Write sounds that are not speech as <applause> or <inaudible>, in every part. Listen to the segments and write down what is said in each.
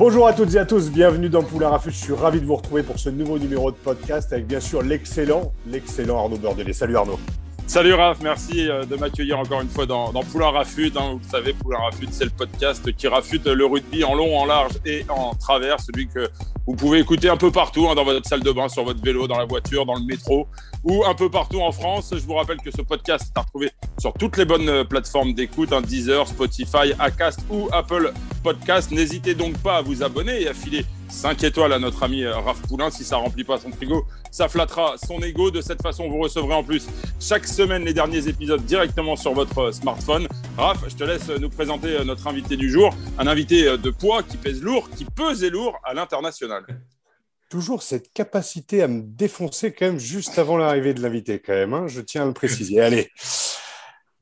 Bonjour à toutes et à tous, bienvenue dans Poulain Rafut. Je suis ravi de vous retrouver pour ce nouveau numéro de podcast avec bien sûr l'excellent, l'excellent Arnaud Bordelais. Salut Arnaud. Salut Raph, merci euh, de m'accueillir encore une fois dans, dans Poulain Rafut. Hein. Vous savez, Poulain Rafut, c'est le podcast qui rafute le rugby en long, en large et en travers. Celui que vous pouvez écouter un peu partout, hein, dans votre salle de bain, sur votre vélo, dans la voiture, dans le métro ou un peu partout en France. Je vous rappelle que ce podcast est à retrouver sur toutes les bonnes euh, plateformes d'écoute, hein, Deezer, Spotify, Acast ou Apple Podcast. N'hésitez donc pas à vous abonner et à filer 5 étoiles à notre ami euh, Raph Poulain. Si ça remplit pas son frigo, ça flattera son ego. De cette façon, vous recevrez en plus chaque semaine les derniers épisodes directement sur votre euh, smartphone. Raph, je te laisse nous présenter notre invité du jour. Un invité de poids qui pèse lourd, qui pesait lourd à l'international <laughs> toujours cette capacité à me défoncer quand même juste avant l'arrivée de l'invité, quand même. Hein. je tiens à le préciser. Allez.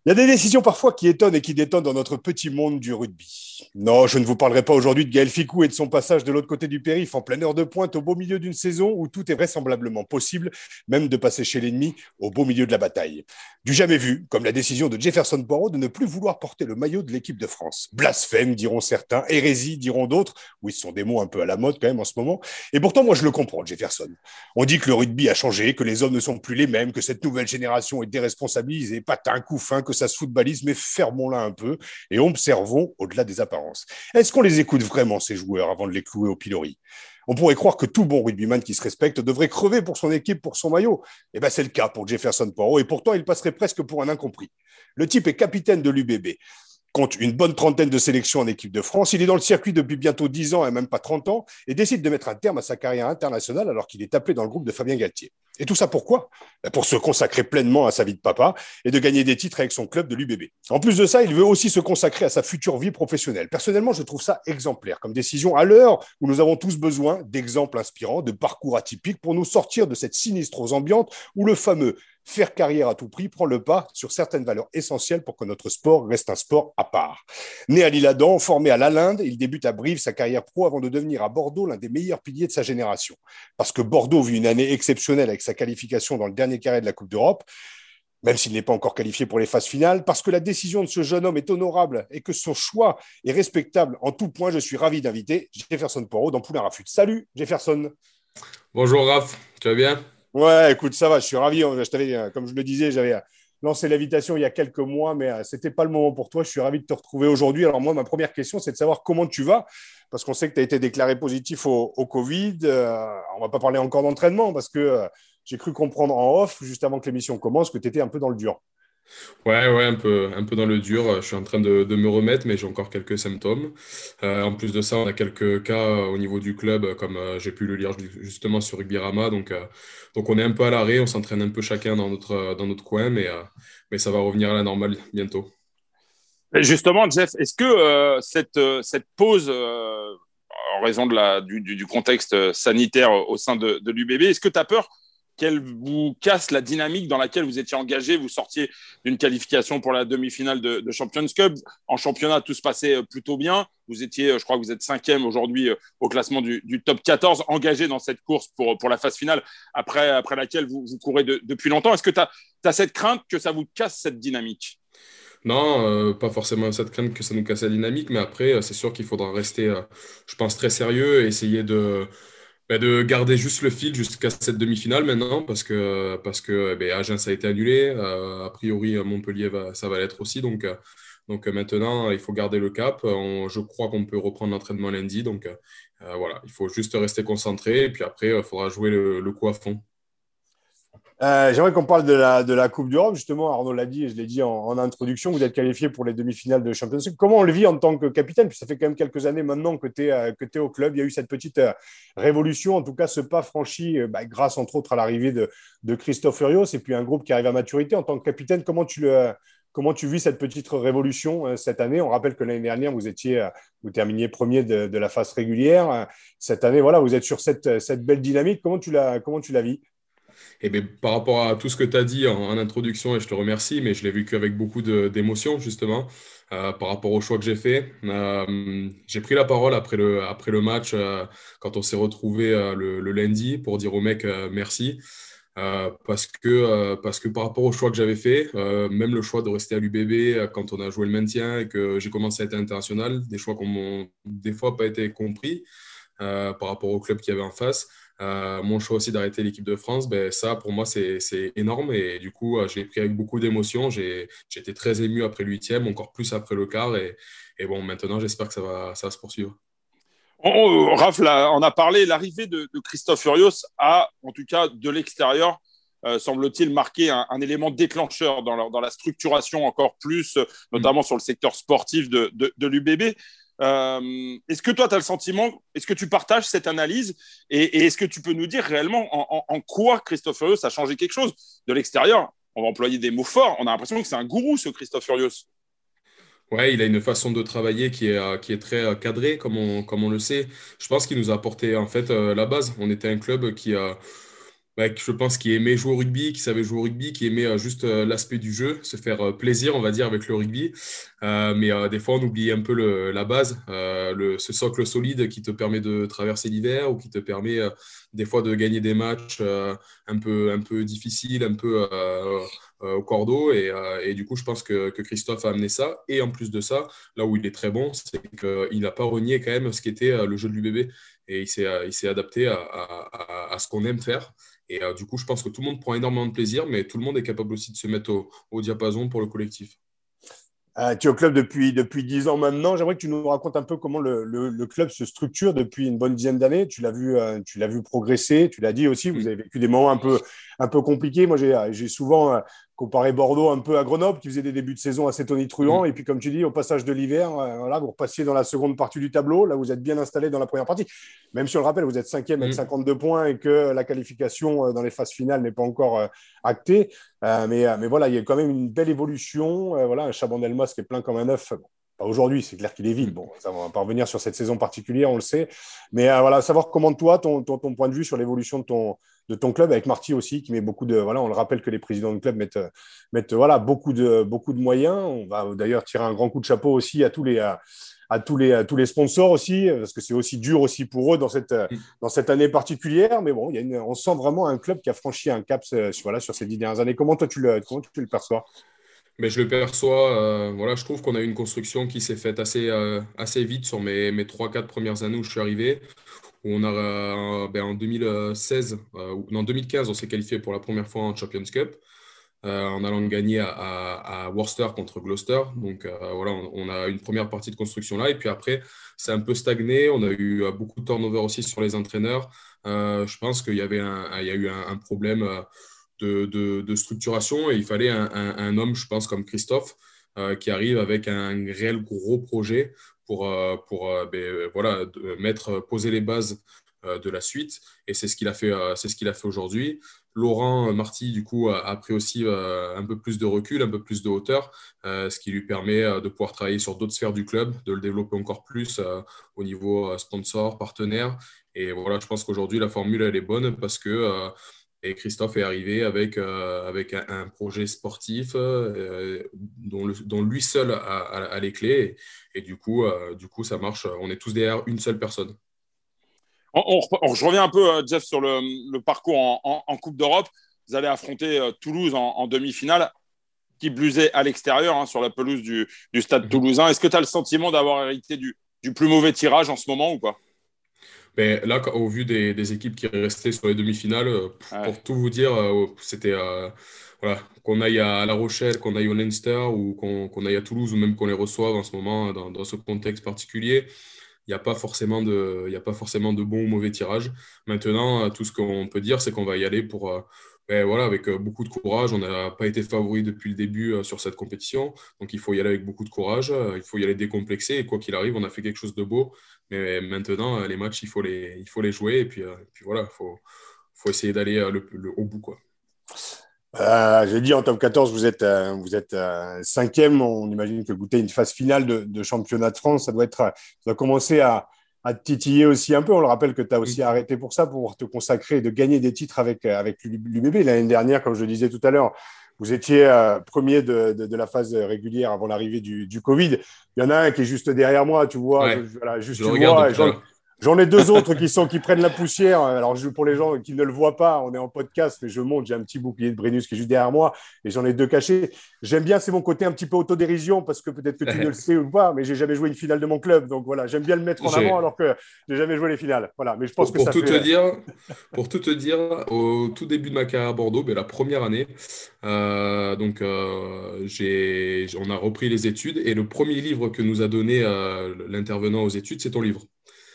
Il y a des décisions parfois qui étonnent et qui détonnent dans notre petit monde du rugby. Non, je ne vous parlerai pas aujourd'hui de Gaël Ficou et de son passage de l'autre côté du périph' en pleine heure de pointe au beau milieu d'une saison où tout est vraisemblablement possible, même de passer chez l'ennemi au beau milieu de la bataille. Du jamais vu, comme la décision de Jefferson Poirot de ne plus vouloir porter le maillot de l'équipe de France. Blasphème, diront certains, hérésie, diront d'autres. Oui, ce sont des mots un peu à la mode quand même en ce moment. Et pourtant, moi, je le comprends, Jefferson. On dit que le rugby a changé, que les hommes ne sont plus les mêmes, que cette nouvelle génération est déresponsabilisée, patin, coup fin, que ça se footballise, mais fermons-la un peu et observons au-delà des apparences. Est-ce qu'on les écoute vraiment, ces joueurs, avant de les clouer au pilori? On pourrait croire que tout bon rugbyman qui se respecte devrait crever pour son équipe, pour son maillot. Eh bien, c'est le cas pour Jefferson Poirot, et pourtant, il passerait presque pour un incompris. Le type est capitaine de l'UBB compte une bonne trentaine de sélections en équipe de France. Il est dans le circuit depuis bientôt 10 ans et même pas 30 ans et décide de mettre un terme à sa carrière internationale alors qu'il est appelé dans le groupe de Fabien Galtier. Et tout ça pourquoi? Ben, Pour se consacrer pleinement à sa vie de papa et de gagner des titres avec son club de l'UBB. En plus de ça, il veut aussi se consacrer à sa future vie professionnelle. Personnellement, je trouve ça exemplaire comme décision à l'heure où nous avons tous besoin d'exemples inspirants, de parcours atypiques pour nous sortir de cette sinistrose ambiante où le fameux faire carrière à tout prix prend le pas sur certaines valeurs essentielles pour que notre sport reste un sport à part. Né à l'Île-Adam, formé à Lalinde, il débute à Brive sa carrière pro avant de devenir à Bordeaux l'un des meilleurs piliers de sa génération. Parce que Bordeaux vit une année exceptionnelle avec sa qualification dans le dernier carré de la Coupe d'Europe, même s'il n'est pas encore qualifié pour les phases finales, parce que la décision de ce jeune homme est honorable et que son choix est respectable en tout point, je suis ravi d'inviter Jefferson Poirot dans Poulain Rafut. Salut Jefferson. Bonjour Raph, tu vas bien? Ouais, écoute, ça va, je suis ravi. Je euh, comme je le disais, j'avais euh, lancé l'invitation il y a quelques mois, mais euh, ce n'était pas le moment pour toi. Je suis ravi de te retrouver aujourd'hui. Alors moi, ma première question, c'est de savoir comment tu vas, parce qu'on sait que tu as été déclaré positif au, Covid. on ne va pas parler encore d'entraînement, parce que j'ai cru comprendre en off, juste avant que l'émission commence, que tu étais un peu dans le dur. Ouais, ouais, un peu, un peu dans le dur. Je suis en train de, de me remettre, mais j'ai encore quelques symptômes. Euh, en plus de ça, on a quelques cas au niveau du club, comme euh, j'ai pu le lire justement sur Rugby-Rama. Donc, euh, donc, on est un peu à l'arrêt, on s'entraîne un peu chacun dans notre, dans notre coin, mais, mais ça va revenir à la normale bientôt. justement, Jeff, est-ce que cette, cette pause, en raison de la, du, du, contexte sanitaire au sein de, de l'UBB, est-ce que tu as peur qu'elle vous casse la dynamique dans laquelle vous étiez engagé. Vous sortiez d'une qualification pour la demi-finale de, Champions Cup. En championnat, tout se passait euh, plutôt bien. Vous étiez, euh, je crois que vous êtes cinquième aujourd'hui euh, au classement du, top 14, engagé dans cette course pour, pour la phase finale, après, après laquelle vous, vous courez depuis longtemps. Est-ce que tu as, cette crainte que ça vous casse cette dynamique? Non, pas forcément cette crainte que ça nous casse la dynamique, mais après, c'est sûr qu'il faudra rester, je pense, très sérieux et essayer de, bah, de garder juste le fil jusqu'à cette demi-finale maintenant, parce que, parce que Agen, ça a été annulé. Euh, a priori, Montpellier, va, ça va l'être aussi. Donc, euh, donc maintenant, il faut garder le cap. je crois qu'on peut reprendre l'entraînement lundi. Donc euh, voilà, il faut juste rester concentré. Et puis après, il faudra jouer le, le coup à fond. Euh, j'aimerais qu'on parle de la, Coupe d'Europe. Justement, Arnaud l'a dit, je l'ai dit en, introduction, vous êtes qualifié pour les demi-finales de Champions League. Comment on le vit en tant que capitaine? Puis ça fait quand même quelques années maintenant que tu es, euh, au club. Il y a eu cette petite euh, révolution, en tout cas ce pas franchi bah, grâce entre autres à l'arrivée de, Christophe Furios et puis un groupe qui arrive à maturité. En tant que capitaine, comment tu le, comment tu vis cette petite révolution cette année? On rappelle que l'année dernière, vous étiez, vous terminiez premier de, la phase régulière. Cette année, voilà, vous êtes sur cette, cette belle dynamique. Comment tu la, comment tu la vis? Et bien, par rapport à tout ce que tu as dit en, introduction, et je te remercie, mais je l'ai vécu avec beaucoup d'émotion, justement, euh, par rapport au choix que j'ai fait. Euh, j'ai pris la parole après le, après le match, euh, quand on s'est retrouvé le, lundi, pour dire aux mecs merci. parce, que, parce que par rapport au choix que j'avais fait, même le choix de rester à l'UBB quand on a joué le maintien et que j'ai commencé à être international, des choix qui n'ont des fois pas été compris par rapport au club qu'il y avait en face. Euh, mon choix aussi d'arrêter l'équipe de France, ben, ça pour moi c'est énorme et du coup euh, j'ai pris avec beaucoup d'émotion. Été très ému après le huitième, encore plus après le quart et, et bon maintenant j'espère que ça va, ça va se poursuivre. On, Raph, on a parlé, l'arrivée de, Christophe Furios a, en tout cas de l'extérieur, euh, semble-t-il, marqué un, élément déclencheur dans la, dans la, structuration encore plus, notamment sur le secteur sportif de, de, de l'UBB. Euh, est-ce que toi, tu as le sentiment, est-ce que tu partages cette analyse et, est-ce que tu peux nous dire réellement en, quoi Christophe Furios a changé quelque chose? De l'extérieur, on va employer des mots forts, on a l'impression que c'est un gourou ce Christophe Furios. Ouais, il a une façon de travailler qui est, euh, qui est très euh, cadrée, comme on, comme on le sait. Je pense qu'il nous a apporté en fait la base. On était un club qui a je pense qu'il aimait jouer au rugby, qui savait jouer au rugby, qui aimait euh, juste euh, l'aspect du jeu, se faire euh, plaisir, on va dire, avec le rugby. mais des fois, on oublie un peu la base, ce socle solide qui te permet de traverser l'hiver ou qui te permet des fois de gagner des matchs un, peu, un peu difficiles, un peu au cordeau. Et, du coup, je pense que, Christophe a amené ça. Et en plus de ça, là où il est très bon, c'est qu'il n'a pas renié quand même ce qu'était le jeu du bébé. Et il s'est adapté à ce qu'on aime faire. Et euh, du coup, je pense que tout le monde prend énormément de plaisir, mais tout le monde est capable aussi de se mettre au, diapason pour le collectif. Euh, tu es au club depuis, depuis 10 ans maintenant. J'aimerais que tu nous racontes un peu comment le, club se structure depuis une bonne dizaine d'années. Tu l'as vu, euh, tu l'as vu progresser. Tu l'as dit aussi. Vous mm. avez vécu des moments un peu, un peu compliqués. Moi, j'ai souvent comparer Bordeaux un peu à Grenoble, qui faisait des débuts de saison assez tonitruants. Et puis, comme tu dis, au passage de l'hiver, euh, voilà, vous repassiez dans la seconde partie du tableau. Là, vous êtes bien installé dans la première partie. Même si on le rappelle, vous êtes cinquième avec 52 mm. points et que la qualification euh, dans les phases finales n'est pas encore euh, actée. mais, mais voilà, il y a quand même une belle évolution. voilà, un Chaban Delmas qui est plein comme un œuf. pas aujourd'hui, c'est clair qu'il est vide. Bon, ça va pas revenir sur cette saison particulière, on le sait. Mais voilà, savoir comment toi, ton, ton, ton point de vue sur l'évolution de ton, de ton club, avec Marty aussi, qui met beaucoup de. Voilà, on le rappelle que les présidents de club mettent, mettent voilà, beaucoup, de, beaucoup de moyens. On va d'ailleurs tirer un grand coup de chapeau aussi à tous les. À, tous les, tous les sponsors aussi, parce que c'est aussi dur aussi pour eux dans cette, mm. dans cette année particulière. Mais bon, il y a on sent vraiment un club qui a franchi un cap euh, voilà, sur ces dix dernières années. Comment toi tu le, comment tu le perçois? Mais je le perçois, euh, voilà, je trouve qu'on a eu une construction qui s'est faite assez, euh, assez vite sur mes, mes 3-4 premières années où je suis arrivé on euh, ben, en 2016, euh, 2015, on s'est qualifié pour la première fois en Champions Cup. Euh, en allant gagner à, Worcester contre Gloucester. Donc voilà, on, a une première partie de construction là. Et puis après, c'est un peu stagné. On a eu beaucoup de turnover aussi sur les entraîneurs. je pense qu'il y, avait un, a eu un, problème de, structuration et il fallait un, homme, je pense, comme Christophe, qui arrive avec un réel gros projet pour, euh, pour euh, ben, euh, voilà, mettre, poser les bases de la suite. Et c'est ce qu'il a fait, c'est ce qu'il a fait aujourd'hui. Laurent Marty, du coup, a, pris aussi un peu plus de recul, un peu plus de hauteur, ce qui lui permet de pouvoir travailler sur d'autres sphères du club, de le développer encore plus au niveau sponsor, partenaire. Et voilà, je pense qu'aujourd'hui, la formule, elle est bonne parce que et Christophe est arrivé avec, euh, avec un, projet sportif euh, dont, dont, lui seul a, les clés. Et, du, coup, euh, du coup, ça marche. On est tous derrière une seule personne. On, je reviens un peu, Jeff, sur le, parcours en, Coupe d'Europe. Vous allez affronter Toulouse en, demi-finale, qui blusait à l'extérieur, hein, sur la pelouse du, stade mhm. toulousain. Est-ce que tu as le sentiment d'avoir hérité du, du plus mauvais tirage en ce moment ou pas? Mais là, au vu des, équipes qui restaient sur les demi-finales, euh, pour tout vous dire, euh, c'était euh, voilà, qu'on aille à La Rochelle, qu'on aille au Leinster ou qu'on aille à Toulouse ou même qu'on les reçoive en ce moment dans, ce contexte particulier. Il n'y a, pas forcément de, a pas forcément de bon ou mauvais tirage. Maintenant, tout ce qu'on peut dire, c'est qu'on va y aller pour, ben voilà, avec beaucoup de courage. On n'a pas été favori depuis le début sur cette compétition. Donc il faut y aller avec beaucoup de courage. Il faut y aller décomplexé. Et quoi qu'il arrive, on a fait quelque chose de beau. Mais maintenant, les matchs, il faut les, il faut les jouer. Et puis, puis voilà, il faut, faut essayer d'aller le, au bout. Quoi. Euh, j'ai dit en top 14, vous êtes, euh, vous êtes euh, cinquième. On imagine que goûter une phase finale de, championnat de France, ça doit, être, ça doit commencer à, à titiller aussi un peu. On le rappelle que tu as aussi arrêté pour ça, pour te consacrer et de gagner des titres avec, avec l'UBB. L'année dernière, comme je le disais tout à l'heure, vous étiez premier de, de, la phase régulière avant l'arrivée du, du, Covid. Il y en a un qui est juste derrière moi, tu vois. voilà, juste tu vois, J'en ai deux autres qui sont qui prennent la poussière. Alors pour les gens qui ne le voient pas, on est en podcast, mais je monte. J'ai un petit bouclier de Brennus qui est juste derrière moi, et j'en ai deux cachés. J'aime bien, c'est mon côté un petit peu autodérision parce que peut-être que tu ne le sais ou pas, mais j'ai jamais joué une finale de mon club, donc voilà, j'aime bien le mettre en avant alors que j'ai jamais joué les finales. Voilà, mais je pense pour, que tout te dire, pour tout te dire, au tout début de ma carrière à Bordeaux, mais la première année, euh, donc euh, j'ai, on a repris les études et le premier livre que nous a donné euh, l'intervenant aux études, c'est ton livre.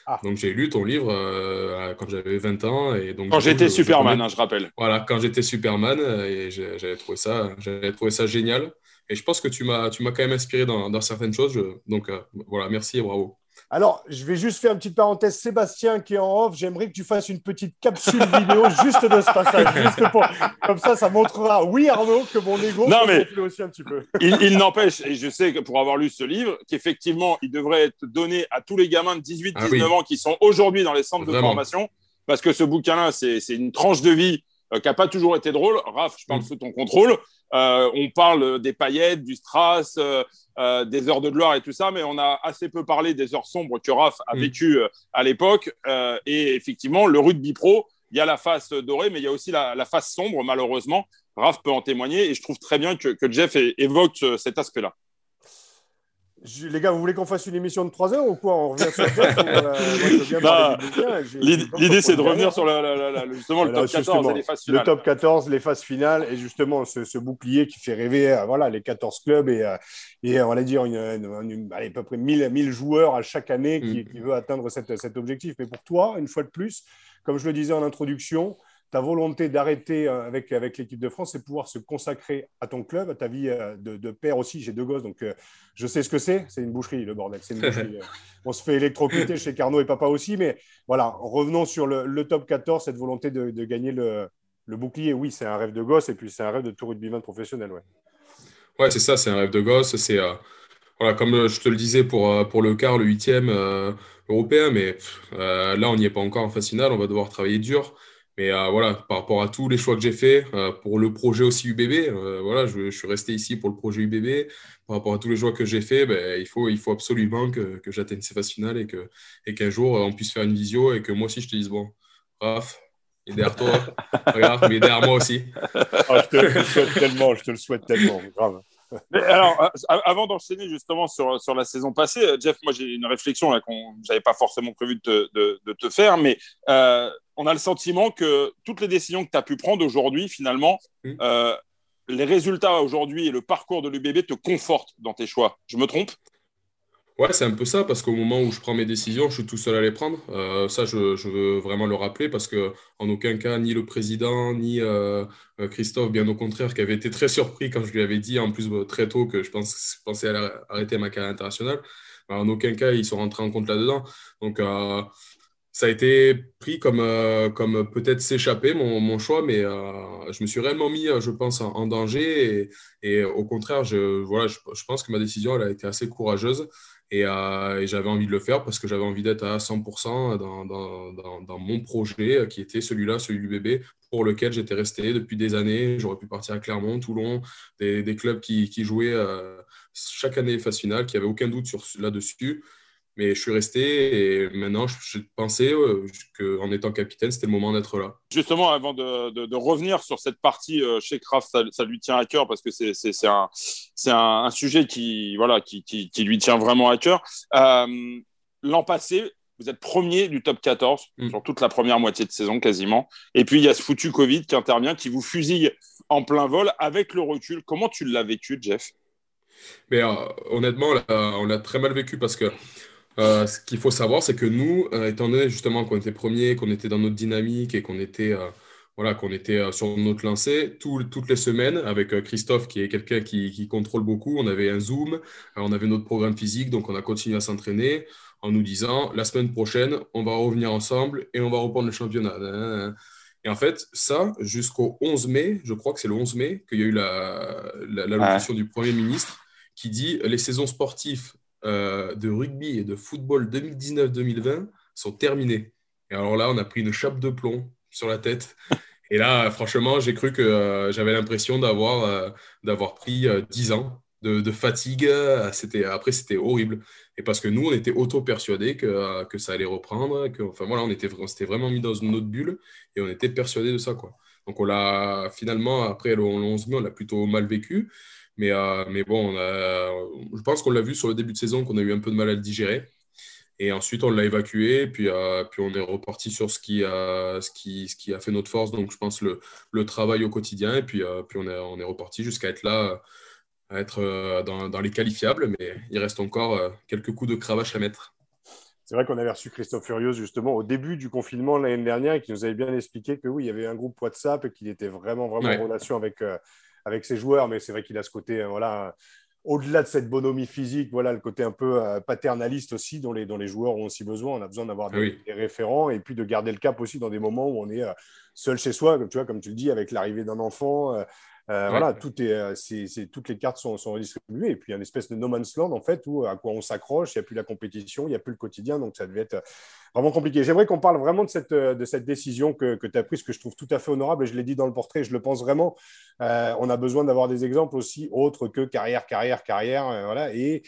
Ah. Donc j'ai lu ton livre euh, quand j'avais 20 ans. Et donc, quand j'étais Superman, hein, je rappelle. Voilà, quand j'étais Superman, et j'avais trouvé, ça, trouvé ça génial. Et je pense que tu m'as quand même inspiré dans, dans certaines choses. donc euh, voilà, merci et bravo. Alors, je vais juste faire une petite parenthèse. Sébastien qui est en off, j'aimerais que tu fasses une petite capsule vidéo <laughs> juste de ce passage. Comme ça, ça montrera, oui Arnaud, que mon ego non, mais aussi un petit peu. <laughs> il, n'empêche, et je sais que pour avoir lu ce livre, qu'effectivement, il devrait être donné à tous les gamins de 18-19 ah ans qui sont aujourd'hui dans les centres de formation. Parce que ce bouquin-là, c'est une tranche de vie euh, qui n'a pas toujours été drôle. Raph, je parle mm. sous ton contrôle. Euh, on parle des paillettes, du strass, euh, des heures de gloire et tout ça, mais on a assez peu parlé des heures sombres que Raph a mm. vécues à l'époque. et effectivement, le rugby pro, il y a la face dorée, mais il y a aussi la, face sombre, malheureusement. Raph peut en témoigner et je trouve très bien que, que Jeff évoque cet aspect-là les gars, vous voulez qu'on fasse une émission de 3 heures ou quoi? On revient sur <laughs> L'idée, c'est de revenir sur justement le top 14 et les phases finales. Le top 14, les phases finales et justement ce, bouclier qui fait rêver euh, voilà, les 14 clubs et, euh, et on va dire une, à peu près 1000, 1000 joueurs à chaque année qui, mm. qui veut atteindre cet objectif. Mais pour toi, une fois de plus, comme je le disais en introduction, ta volonté d'arrêter euh, avec, avec l'équipe de France, c'est pouvoir se consacrer à ton club, à ta vie euh, de, père aussi. J'ai deux gosses, donc euh, je sais ce que c'est. C'est une boucherie, le bordel. Une <laughs> boucherie. On se fait électrocuter chez Carnot et papa aussi. Mais voilà, revenons sur le, top 14, cette volonté de, gagner le, bouclier. Oui, c'est un rêve de gosse et puis c'est un rêve de tout rugbyman professionnel. Ouais, ouais c'est ça, c'est un rêve de gosse. C'est. voilà, comme je te le disais pour, pour le quart, le huitième européen, mais là, on n'y est pas encore en phase finale, on va devoir travailler dur. Mais euh, voilà, par rapport à tous les choix que j'ai faits, euh, pour le projet aussi UBB, euh, voilà, je, suis resté ici pour le projet UBB. Par rapport à tous les choix que j'ai faits, ben, il, faut, il faut absolument que, que j'atteigne ces phases finales et qu'un et qu'un jour, on puisse faire une visio et que moi aussi, je te dise, bon, Raph, il est derrière toi, <laughs> regarde, mais il est derrière moi aussi. Ah, je te le souhaite tellement, je te le souhaite tellement, grave. Mais alors, avant d'enchaîner justement sur, sur la saison passée, Jeff, moi j'ai une réflexion là qu'on n'avais pas forcément prévu de te, de, de te faire, mais on a le sentiment que toutes les décisions que tu as pu prendre aujourd'hui, finalement, mm. euh, les résultats aujourd'hui et le parcours de l'UBB te confortent dans tes choix. Je me trompe? Ouais, c'est un peu ça, parce qu'au moment où je prends mes décisions, je suis tout seul à les prendre. Euh, ça, je, veux vraiment le rappeler, parce que en aucun cas, ni le président, ni euh, Christophe, bien au contraire, qui avait été très surpris quand je lui avais dit, en plus très tôt, que je, pense, pensais arrêter ma carrière internationale, en aucun cas, ils sont rentrés en compte là-dedans. Donc, ça a été pris comme, euh, comme peut-être s'échapper, mon, choix, mais euh, je me suis réellement mis, euh, je pense, en, danger. Et, au contraire, je, voilà, je, je, pense que ma décision elle a été assez courageuse. Et, et j'avais envie de le faire parce que j'avais envie d'être à 100% dans, dans, dans, mon projet, qui était celui-là, celui du bébé, pour lequel j'étais resté depuis des années. J'aurais pu partir à Clermont, Toulon, des, des clubs qui, qui jouaient chaque année phase finale, qui n'avaient aucun doute là-dessus. Mais je suis resté et maintenant, je, pensais euh, qu'en étant capitaine, c'était le moment d'être là. Justement, avant de, de, revenir sur cette partie euh, chez Kraft, ça, lui tient à cœur parce que c'est un, un, un, sujet qui, voilà, qui, qui, qui, lui tient vraiment à cœur. Euh, L'an passé, vous êtes premier du top 14 mm. sur toute la première moitié de saison quasiment. Et puis, il y a ce foutu Covid qui intervient, qui vous fusille en plein vol avec le recul. Comment tu l'as vécu, Jeff? Mais euh, honnêtement, on l'a très mal vécu parce que euh, ce qu'il faut savoir, c'est que nous, euh, étant donné justement qu'on était premier, qu'on était dans notre dynamique et qu'on était, euh, voilà, qu'on était sur notre lancée, toutes les semaines, avec Christophe, qui est quelqu'un qui, qui, contrôle beaucoup, on avait un Zoom, on avait notre programme physique, donc on a continué à s'entraîner en nous disant, la semaine prochaine, on va revenir ensemble et on va reprendre le championnat. Et en fait, ça, jusqu'au 11 mai, je crois que c'est le 11 mai qu'il y a eu la, la, du Premier ministre qui dit les saisons sportives euh, de rugby et de football 2019-2020 sont terminées. Et alors là, on a pris une chape de plomb sur la tête. <laughs> Et là, franchement, j'ai cru que euh, j'avais l'impression d'avoir euh, d'avoir pris 10 ans de, de fatigue. C'était, après, c'était horrible. Et parce que nous, on était auto-persuadés que, que ça allait reprendre. Que, enfin voilà, on était, on s'était vraiment mis dans une autre bulle et on était persuadés de ça. Quoi. Donc on l'a finalement, après le 11 mai, on l'a plutôt mal vécu. Mais, euh, mais bon, je pense qu'on l'a vu sur le début de saison qu'on a eu un peu de mal à le digérer. Et ensuite, on l'a évacué, puis, euh, puis on est reparti sur ce qui, a, ce, qui, ce qui a fait notre force, donc je pense le, le travail au quotidien, et puis, euh, puis on, est, on est reparti jusqu'à être là à être euh, dans, les qualifiables, mais il reste encore euh, quelques coups de cravache à mettre. C'est vrai qu'on avait reçu Christophe Furios justement au début du confinement l'année dernière et qui nous avait bien expliqué que oui, il y avait un groupe WhatsApp et qu'il était vraiment, vraiment en relation avec, euh, avec ses joueurs. Mais c'est vrai qu'il a ce côté, voilà, au-delà de cette bonhomie physique, voilà, le côté un peu paternaliste aussi dont les, dont les joueurs ont aussi besoin. On a besoin d'avoir des, des, référents et puis de garder le cap aussi dans des moments où on est seul chez soi, comme tu vois, comme tu le dis, avec l'arrivée d'un enfant, euh, voilà, tout est, euh, toutes les cartes sont, sont, redistribuées. Et puis, il y a une espèce de no man's land, en fait, où à quoi on s'accroche, il n'y a plus la compétition, il n'y a plus le quotidien. Donc, ça devait être vraiment compliqué. J'aimerais qu'on parle vraiment de cette, euh, de cette décision que, que tu as prise, que je trouve tout à fait honorable. Et je l'ai dit dans le portrait, je le pense vraiment. on a besoin d'avoir des exemples aussi autres que carrière, carrière, carrière. voilà. Et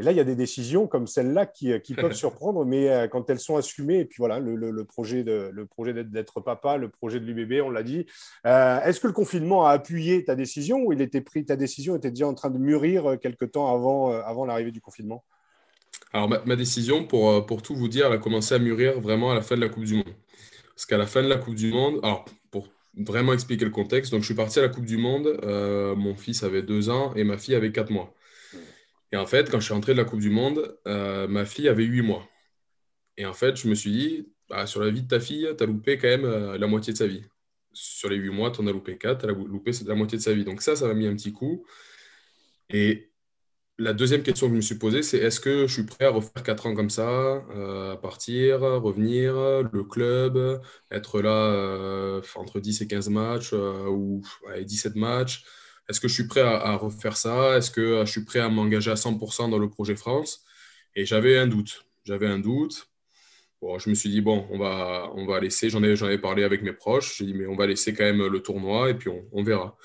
et là, il y a des décisions comme celle-là qui, euh, peuvent <laughs> surprendre, mais euh, quand elles sont assumées, et puis voilà, le, projet d'être papa, le projet de l'UBB, on l'a dit. Euh, est-ce que le confinement a appuyé ta décision ou il était pris, ta décision était déjà en train de mûrir quelque temps avant, avant l'arrivée du confinement? Alors, ma, décision, pour, pour tout vous dire, elle a commencé à mûrir vraiment à la fin de la Coupe du Monde. Parce qu'à la fin de la Coupe du Monde, alors pour vraiment expliquer le contexte, donc je suis parti à la Coupe du Monde, mon fils avait deux ans et ma fille avait quatre mois. Et en fait, quand je suis rentré de la Coupe du Monde, euh, ma fille avait 8 mois. Et en fait, je me suis dit, bah, sur la vie de ta fille, tu as loupé quand même euh, la moitié de sa vie. Sur les 8 mois, tu en as loupé 4, tu as loupé la moitié de sa vie. Donc ça, ça m'a mis un petit coup. Et la deuxième question que je me suis posée, c'est est-ce que je suis prêt à refaire 4 ans comme ça, euh, partir, revenir, le club, être là entre 10 et 15 matchs ou 17 matchs? Est-ce que je suis prêt à, refaire ça? Est-ce que euh, je suis prêt à m'engager à 100% dans le projet France? Et j'avais un doute. J'avais un doute. Bon, je me suis dit, bon, on va, on va laisser, j'en avais, parlé avec mes proches, j'ai dit, mais on va laisser quand même le tournoi et puis on, verra.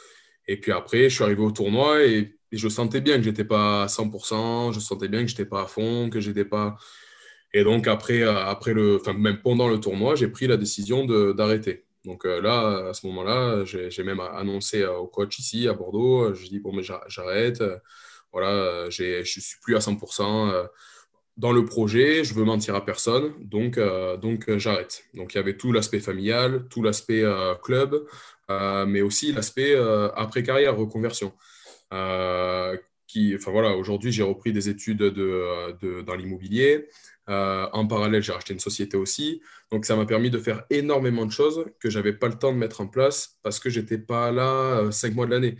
Et puis après, je suis arrivé au tournoi et, je sentais bien que j'étais pas à 100%, je sentais bien que j'étais pas à fond, que j'étais pas... Et donc après, euh, après le, enfin, même pendant le tournoi, j'ai pris la décision d'arrêter. Donc euh, là, à ce moment-là, j'ai même annoncé euh, au coach ici à Bordeaux, euh, je dis bon mais j'arrête, voilà, je suis plus à 100% dans le projet, je veux mentir à personne, donc, donc j'arrête. Donc il y avait tout l'aspect familial, tout l'aspect club, mais aussi l'aspect après carrière, reconversion. enfin voilà, aujourd'hui j'ai repris des études de, dans l'immobilier. Euh, en parallèle, j'ai racheté une société aussi. Donc, ça m'a permis de faire énormément de choses que je n'avais pas le temps de mettre en place parce que je n'étais pas là euh, cinq mois de l'année.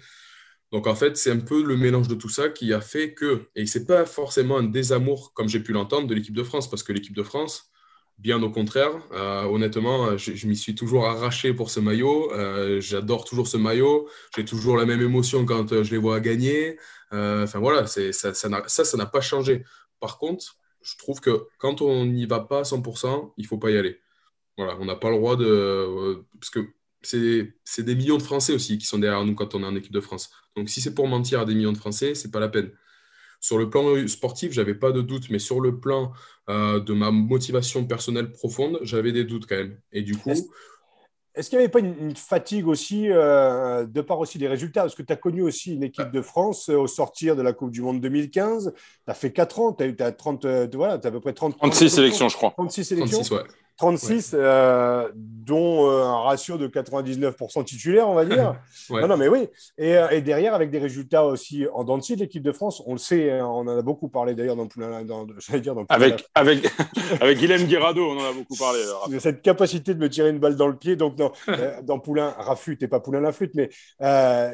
Donc, en fait, c'est un peu le mélange de tout ça qui a fait que, et ce n'est pas forcément un désamour, comme j'ai pu l'entendre, de l'équipe de France, parce que l'équipe de France, bien au contraire, euh, honnêtement, je, m'y suis toujours arraché pour ce maillot. J'adore toujours ce maillot. J'ai toujours la même émotion quand je les vois gagner. Enfin, voilà, ça, ça n'a pas changé. Par contre, je trouve que quand on n'y va pas à 100%, il faut pas y aller. Voilà, on n'a pas le droit de. Euh, parce que c'est des millions de Français aussi qui sont derrière nous quand on est en équipe de France. Donc si c'est pour mentir à des millions de Français, c'est pas la peine. Sur le plan sportif, j'avais pas de doute, mais sur le plan euh, de ma motivation personnelle profonde, j'avais des doutes quand même. Et du coup, est-ce qu'il n'y avait pas une, fatigue aussi, euh, de part aussi des résultats? Parce que tu as connu aussi une équipe de France euh, au sortir de la Coupe du Monde 2015. Tu as fait 4 ans, tu as, as, 30, voilà, as à peu près 30, 36 sélections, je crois. 36 sélections. 36, ouais. 36, euh, dont euh, un ratio de 99% titulaire, on va dire. <laughs> Non, non, mais oui. Et, euh, et, derrière, avec des résultats aussi en dents de l'équipe de France, on le sait, hein, on en a beaucoup parlé d'ailleurs dans Poulain. Dans, dire dans avec, avec, <laughs> avec Guilhem Guirado, on en a beaucoup parlé. Cette capacité de me tirer une balle dans le pied. Donc, non, <laughs> dans Poulain, Rafut, et pas Poulain la flûte, mais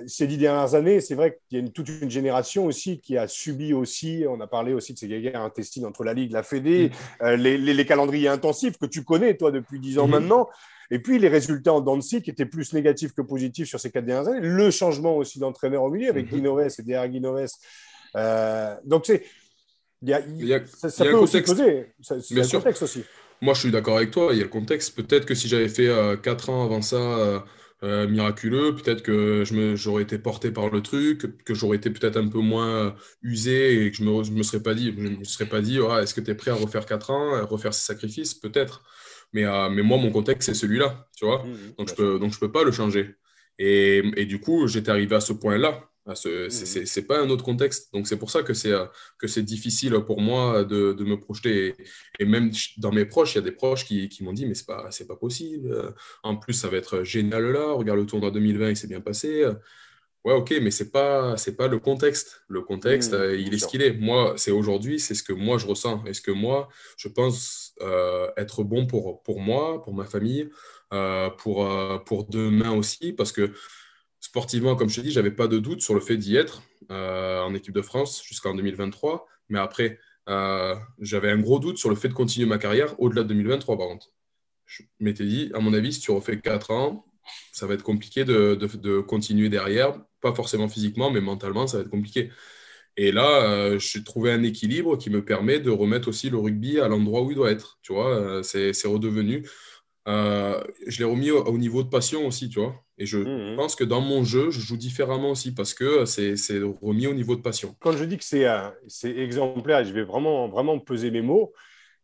ces dix dernières années, c'est vrai qu'il y a une, toute une génération aussi qui a subi aussi, on a parlé aussi de ces guerres intestines entre la Ligue, la Fédé, mm. les, les, les, calendriers intensifs que tu connais, toi, depuis 10 ans Mhm. maintenant. Et puis les résultats en Dancy qui étaient plus négatifs que positifs sur ces quatre dernières années. Le changement aussi d'entraîneur au milieu avec Mhm. Guinoves et derrière Guinoves. Euh, donc c'est. il y a- y a- ça ça il y a peut un aussi contexte. causer. Bien le sûr. contexte aussi. Moi, je suis d'accord avec toi, il y a le contexte. Peut-être que si j'avais fait euh, 4 ans avant ça euh, miraculeux, peut-être que je me, j'aurais été porté par le truc, que, j'aurais été peut-être un peu moins euh, usé et que je me, je me serais pas dit, je me serais pas dit, Ah, est-ce que tu es prêt à refaire 4 ans, à refaire ces sacrifices? Peut-être. Mais, euh, mais moi, mon contexte, c'est celui-là, tu vois. Donc, je peux, donc je peux pas le changer. Et, et du coup, j'étais arrivé à ce point-là. Ce, c'est, pas un autre contexte. Donc, c'est pour ça que c'est, euh, difficile pour moi de, de me projeter. Et, et même dans mes proches, il y a des proches qui, qui m'ont dit, mais c'est pas, c'est pas possible. En plus, ça va être génial là. Regarde le tournoi 2020, il s'est bien passé. Ouais, ok, mais c'est pas, c'est pas le contexte. Le contexte, Mhm, euh, il est sûr. ce qu'il est. Moi, c'est aujourd'hui, c'est ce que moi je ressens. Et ce que moi, je pense euh, être bon pour, pour moi, pour ma famille, euh, pour, euh, pour demain aussi, parce que sportivement, comme je te dis, j'avais pas de doute sur le fait d'y être euh, en équipe de France jusqu'en 2023. Mais après, euh, j'avais un gros doute sur le fait de continuer ma carrière au-delà de 2023, par contre. Je m'étais dit, à mon avis, si tu refais 4 ans, ça va être compliqué de, de- continuer derrière. Pas forcément physiquement, mais mentalement, ça va être compliqué. Et là, euh, j'ai trouvé un équilibre qui me permet de remettre aussi le rugby à l'endroit où il doit être. Tu vois, c'est redevenu. Euh, je l'ai remis au, au niveau de passion aussi, tu vois. Et je Mhm. pense que dans mon jeu, je joue différemment aussi parce que c'est remis au niveau de passion. Quand je dis que c'est euh, exemplaire, et je vais vraiment, vraiment peser mes mots,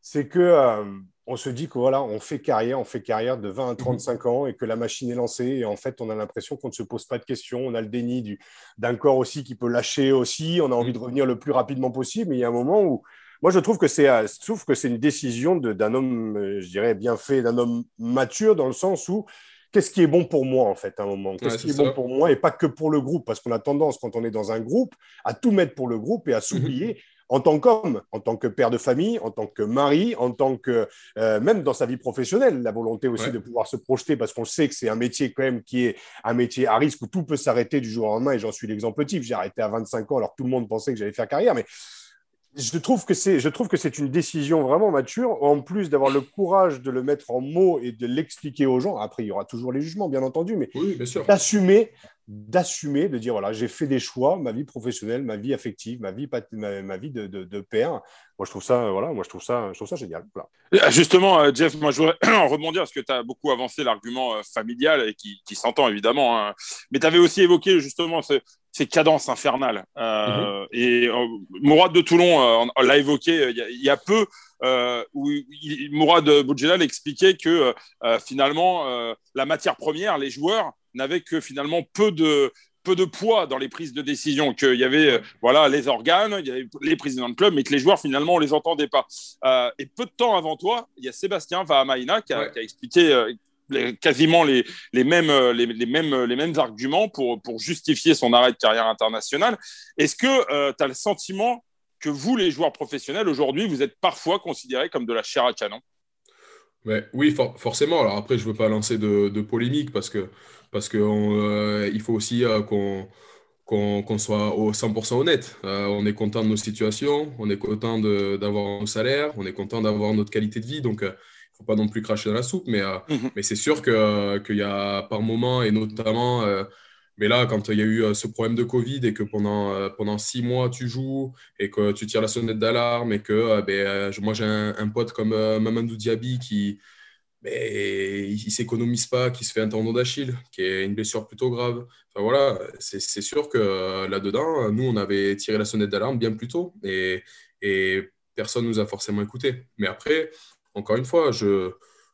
c'est que euh, on se dit que voilà, on fait carrière, on fait carrière de 20 à 35 ans et que la machine est lancée. Et en fait, on a l'impression qu'on ne se pose pas de questions. On a le déni du- d'un corps aussi qui peut lâcher aussi. On a envie de revenir le plus rapidement possible. Mais il y a un moment où, moi, je trouve que c'est, euh, je trouve que c'est une décision d'un homme, euh, je dirais, bien fait, d'un homme mature dans le sens où qu'est-ce qui est bon pour moi, en fait, à un moment? Qu'est-ce Ouais, qui est bon pour moi et pas que pour le groupe? Parce qu'on a tendance, quand on est dans un groupe, à tout mettre pour le groupe et à s'oublier en tant qu'homme, en tant que père de famille, en tant que mari, en tant que euh, même dans sa vie professionnelle, la volonté aussi Ouais. de pouvoir se projeter parce qu'on sait que c'est un métier quand même qui est un métier à risque où tout peut s'arrêter du jour au lendemain et j'en suis l'exemple type. J'ai arrêté à 25 ans alors que tout le monde pensait que j'allais faire carrière, mais je trouve que c'est je trouve que c'est une décision vraiment mature en plus d'avoir le courage de le mettre en mots et de l'expliquer aux gens. Après, il y aura toujours les jugements, bien entendu, mais Oui, d'assumer d'assumer, de dire voilà, j'ai fait des choix, ma vie professionnelle, ma vie affective, ma vie, ma, ma vie de, de, de père. Moi, je trouve ça, euh, voilà, moi, je trouve ça, je trouve ça génial. Voilà. Ah, Justement, euh, Jeff, moi je voudrais <clears throat> rebondir parce que tu as beaucoup avancé l'argument euh, familial et qui, qui s'entend évidemment. hein. Mais tu avais aussi évoqué justement ce- ces cadences infernales. Euh, Et euh, Mourad de Toulon euh, l'a évoqué euh, il y, a- il y a peu, où il- Mourad Boudjelal expliquait que finalement, la matière première, les joueurs n'avaient que finalement peu de peu de poids dans les prises de décision, qu'il y avait voilà les organes, il y avait les présidents de club, mais que les joueurs finalement on les entendait pas. Et peu de temps avant toi, il y a Sébastien Vahamaina qui a, Ouais. qui a expliqué quasiment les, les, mêmes, euh, les, les mêmes, mêmes arguments pour, pour justifier son arrêt de carrière internationale. Est-ce que tu as le sentiment que vous, les joueurs professionnels, aujourd'hui, vous êtes parfois considérés comme de la chair à canon oui, for- forcément. Alors après, je veux pas lancer de, polémique parce que parce que euh, il faut aussi euh, qu'on qu'on soit au 100% honnête. Euh, on est content de nos situations, on est content d'avoir nos salaires, on est content d'avoir notre qualité de vie. Donc, faut pas non plus cracher dans la soupe. Mais, euh, Mhm. mais c'est sûr que qu'il y a par moment et notamment, euh, mais là, quand il y a eu euh, ce problème de Covid et que pendant euh, pendant six mois tu joues et que tu tires la sonnette d'alarme et que euh, ben, euh, moi j'ai un, un pote comme euh, Mamadou Diaby qui mais il, s'économise pas, qui se fait un tendon d'Achille, qui est une blessure plutôt grave. Enfin voilà, c'est sûr que euh, là-dedans, nous, on avait tiré la sonnette d'alarme bien plus tôt et, et personne nous a forcément écoutés. Mais après, encore une fois, je,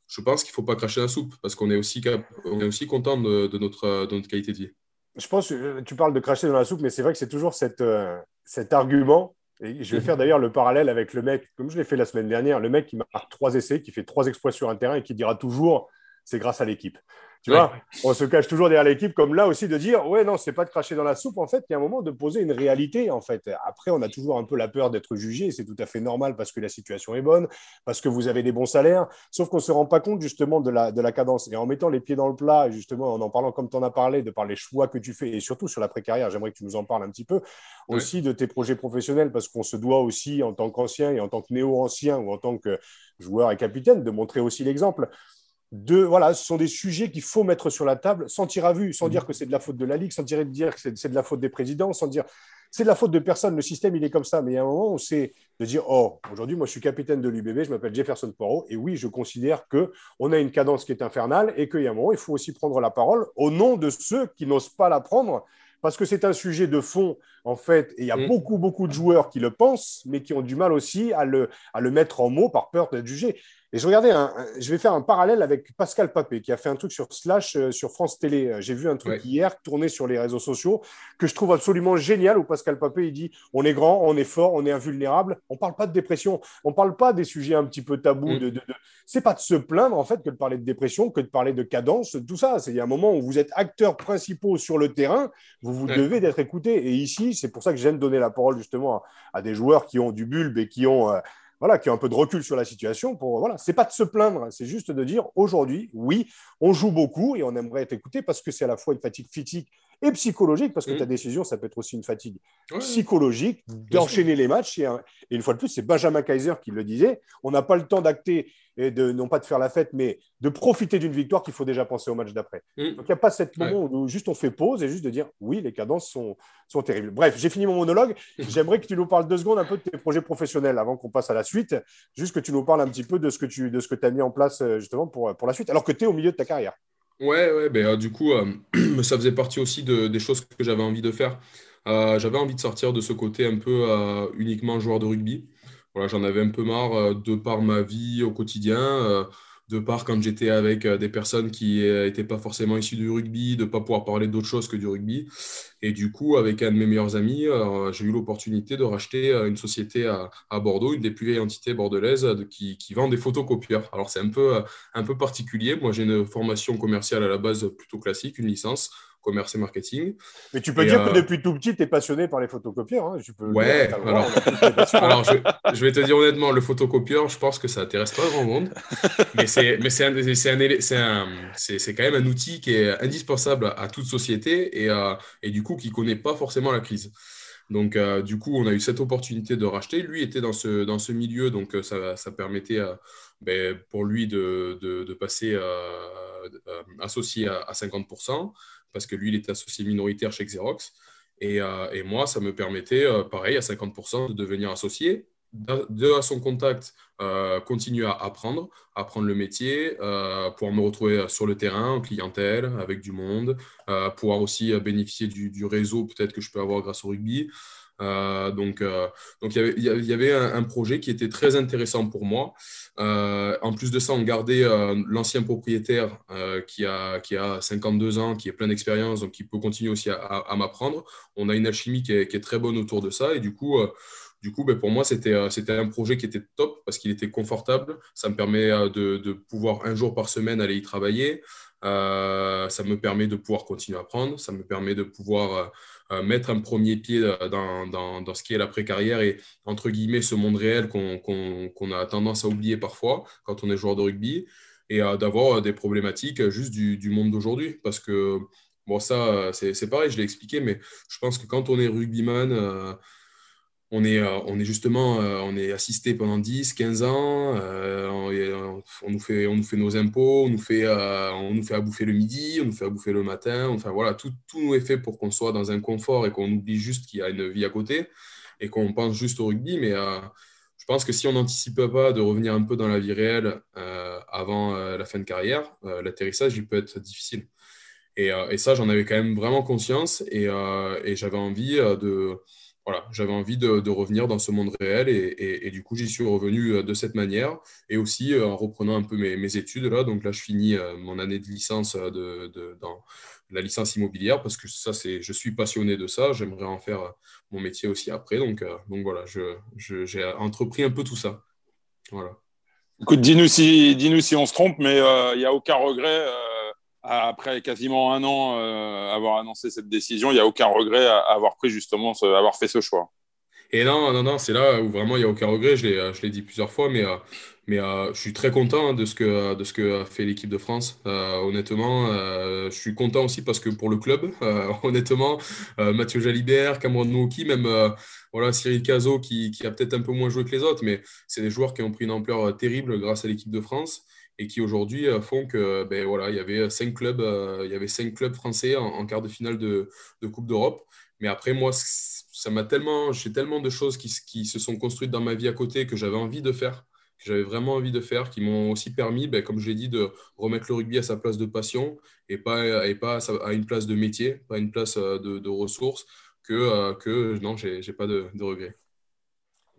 je pense qu'il faut pas cracher la soupe parce qu'on est aussi, cap- on est aussi content de, de notre, de notre qualité de vie. Je pense que tu parles de cracher dans la soupe, mais c'est vrai que c'est toujours cette, euh, cet argument. Et je vais faire d'ailleurs le parallèle avec le mec, comme je l'ai fait la semaine dernière, le mec qui marque trois essais, qui fait trois exploits sur un terrain et qui dira toujours c'est grâce à l'équipe. Tu vois, on se cache toujours derrière l'équipe, comme là aussi de dire, ouais, non, c'est pas de cracher dans la soupe. En fait, il y a un moment de poser une réalité. En fait, après, on a toujours un peu la peur d'être jugé. C'est tout à fait normal parce que la situation est bonne, parce que vous avez des bons salaires. Sauf qu'on se rend pas compte justement de la, de la cadence. Et en mettant les pieds dans le plat, justement, en en parlant comme tu en as parlé, de par les choix que tu fais et surtout sur la précarrière, j'aimerais que tu nous en parles un petit peu aussi de tes projets professionnels parce qu'on se doit aussi en tant qu'ancien et en tant que néo-ancien ou en tant que joueur et capitaine de montrer aussi l'exemple de voilà, ce sont des sujets qu'il faut mettre sur la table sans tirer à vue, sans dire que c'est de la faute de la Ligue, sans dire, dire que c'est de la faute des présidents, sans dire c'est de la faute de personne. Le système, il est comme ça. Mais il y a un moment où c'est de dire Oh, aujourd'hui, moi, je suis capitaine de l'UBB, je m'appelle Jefferson Poirot. Et oui, je considère qu'on a une cadence qui est infernale et qu'il y a un moment, il faut aussi prendre la parole au nom de ceux qui n'osent pas la prendre parce que c'est un sujet de fond, en fait, et il y a beaucoup, beaucoup de joueurs qui le pensent, mais qui ont du mal aussi à le, à le mettre en mots par peur d'être jugés. Et je regardais, un, je vais faire un parallèle avec Pascal Papé, qui a fait un truc sur Slash euh, sur France Télé. Euh, j'ai vu un truc hier tourné sur les réseaux sociaux que je trouve absolument génial, où Pascal Papé, il dit on est grand, on est fort, on est invulnérable. On ne parle pas de dépression, on ne parle pas des sujets un petit peu tabous. Mm. De, de, de... C'est pas de se plaindre, en fait, que de parler de dépression, que de parler de cadence, tout ça. Il y a un moment où vous êtes acteurs principaux sur le terrain, vous vous devez d'être écouté. Et ici, c'est pour ça que j'aime donner la parole justement à, des joueurs qui ont du bulbe et qui ont... Euh, voilà, qui a un peu de recul sur la situation. Pour voilà, c'est pas de se plaindre, c'est juste de dire aujourd'hui, oui, on joue beaucoup et on aimerait être écouté parce que c'est à la fois une fatigue physique et psychologique, parce que mmh. ta décision, ça peut être aussi une fatigue psychologique d'enchaîner les matchs. Et, une fois de plus, c'est Benjamin Kaiser qui le disait, on n'a pas le temps d'acter et de non pas de faire la fête, mais de profiter d'une victoire qu'il faut déjà penser au match d'après. Mmh. Donc il n'y a pas cette moment où juste on fait pause et juste de dire oui, les cadences sont, sont terribles. Bref, j'ai fini mon monologue. J'aimerais que tu nous parles deux secondes un peu de tes projets professionnels avant qu'on passe à la suite. Juste que tu nous parles un petit peu de ce que tu de ce que as mis en place euh, justement pour, pour la suite, alors que tu es au milieu de ta carrière. Ouais, ouais, ben, euh, du coup, euh, <clears throat> ça faisait partie aussi de, des choses que j'avais envie de faire. Euh, j'avais envie de sortir de ce côté un peu uniquement joueur de rugby. Voilà, j'en avais un peu marre de par ma vie au quotidien de part quand j'étais avec euh, des personnes qui n'étaient euh, pas forcément issues du rugby, de ne pas pouvoir parler d'autre chose que du rugby. Et du coup, avec un de mes meilleurs amis, euh, j'ai eu l'opportunité de racheter une société à, Bordeaux, une des plus vieilles entités bordelaise qui, qui, vend des photocopieurs. Alors c'est un peu, un peu particulier. Moi, j'ai une formation commerciale à la base plutôt classique, une licence commerce et marketing. Mais tu peux dire que euh, depuis tout petit, tu es passionné par les photocopieurs. Hein. peux ouais, alors, alors je, je, vais te dire honnêtement, le photocopieur, je pense que ça n'intéresse pas grand monde. mais c'est quand même un outil qui est indispensable à toute société et, euh, et du coup qui ne connaît pas forcément la crise. Donc, euh, du coup, on a eu cette opportunité de racheter. Lui était dans ce, dans ce milieu, donc ça, ça permettait ben, pour lui de, de, de passer associé à, à 50% parce que lui, il était associé minoritaire chez Xerox. Et, euh, moi, ça me permettait, euh, pareil, à 50% de devenir associé, de, à son contact, euh, continuer à apprendre, apprendre le métier, pouvoir me retrouver sur le terrain, en clientèle, avec du monde, pouvoir aussi bénéficier du, du réseau peut-être que je peux avoir grâce au rugby. Euh, donc, euh, donc il y avait, un, projet qui était très intéressant pour moi. Euh, en plus de ça, on gardait l'ancien propriétaire qui, a, qui a 52 ans, qui est plein d'expérience, donc qui peut continuer aussi à, m'apprendre. On a une alchimie qui est, très bonne autour de ça. Et du coup, du coup, ben, pour moi, c'était un projet qui était top parce qu'il était confortable. Ça me permet de, pouvoir un jour par semaine aller y travailler. ça me permet de pouvoir continuer à apprendre. Ça me permet de pouvoir mettre un premier pied euh, dans, dans, dans, ce qui est la précarrière et, entre guillemets, ce monde réel qu'on a tendance à oublier parfois quand on est joueur de rugby et euh, d'avoir des problématiques juste du, du monde d'aujourd'hui. Parce que, bon, ça, c'est pareil, je l'ai expliqué, mais je pense que quand on est rugbyman, on est, euh, on est justement euh, on est assisté pendant 10, 15 ans, euh, on, nous fait, on nous fait nos impôts, on nous fait, on nous fait à bouffer le midi, on nous fait à bouffer le matin, enfin voilà, tout, tout nous est fait pour qu'on soit dans un confort et qu'on oublie juste qu'il y a une vie à côté et qu'on pense juste au rugby, mais je pense que si on n'anticipe pas de revenir un peu dans la vie réelle avant la fin de carrière, l'atterrissage il peut être difficile. Et, et ça, j'en avais quand même vraiment conscience et, et j'avais envie de voilà, j'avais envie de, revenir dans ce monde réel et, du coup j'y suis revenu euh, de cette manière et aussi euh, en reprenant un peu mes, études là. Donc là je finis euh, mon année de licence de, dans la licence immobilière parce que ça c'est, je suis passionné de ça. J'aimerais en faire mon métier aussi après. Donc, donc voilà, je, j'ai entrepris un peu tout ça. Voilà. Écoute, dis-nous si, dis-nous si on se trompe, mais il n'y a aucun regret après quasiment un an avoir annoncé cette décision, il n'y a aucun regret à avoir pris justement, ce, avoir fait ce choix. Et non, non, non, c'est là où vraiment il n'y a aucun regret. Je l'ai dit plusieurs fois, mais mais euh, je suis très content hein, de ce que, de ce que fait l'équipe de France. Euh, honnêtement, euh, je suis content aussi parce que pour le club, <laughs> honnêtement, Mathieu Jalibert, Cameron Nouki, même voilà, Cyril Cazot qui, qui a peut-être un peu moins joué que les autres, mais c'est des joueurs qui ont pris une ampleur terrible grâce à l'équipe de France et qui aujourd'hui font que ben, voilà, il y avait cinq clubs, il y avait cinq clubs français en, quart de finale de, de Coupe d'Europe. Mais après, moi, ça m'a tellement, j'ai tellement de choses qui, qui, se sont construites dans ma vie à côté que j'avais envie de faire que j'avais vraiment envie de faire, qui m'ont aussi permis, ben, comme je l'ai dit, de remettre le rugby à sa place de passion et pas, et pas à une place de métier, pas à une place euh, de, ressources, que, euh, que non, je n'ai pas de, de regrets.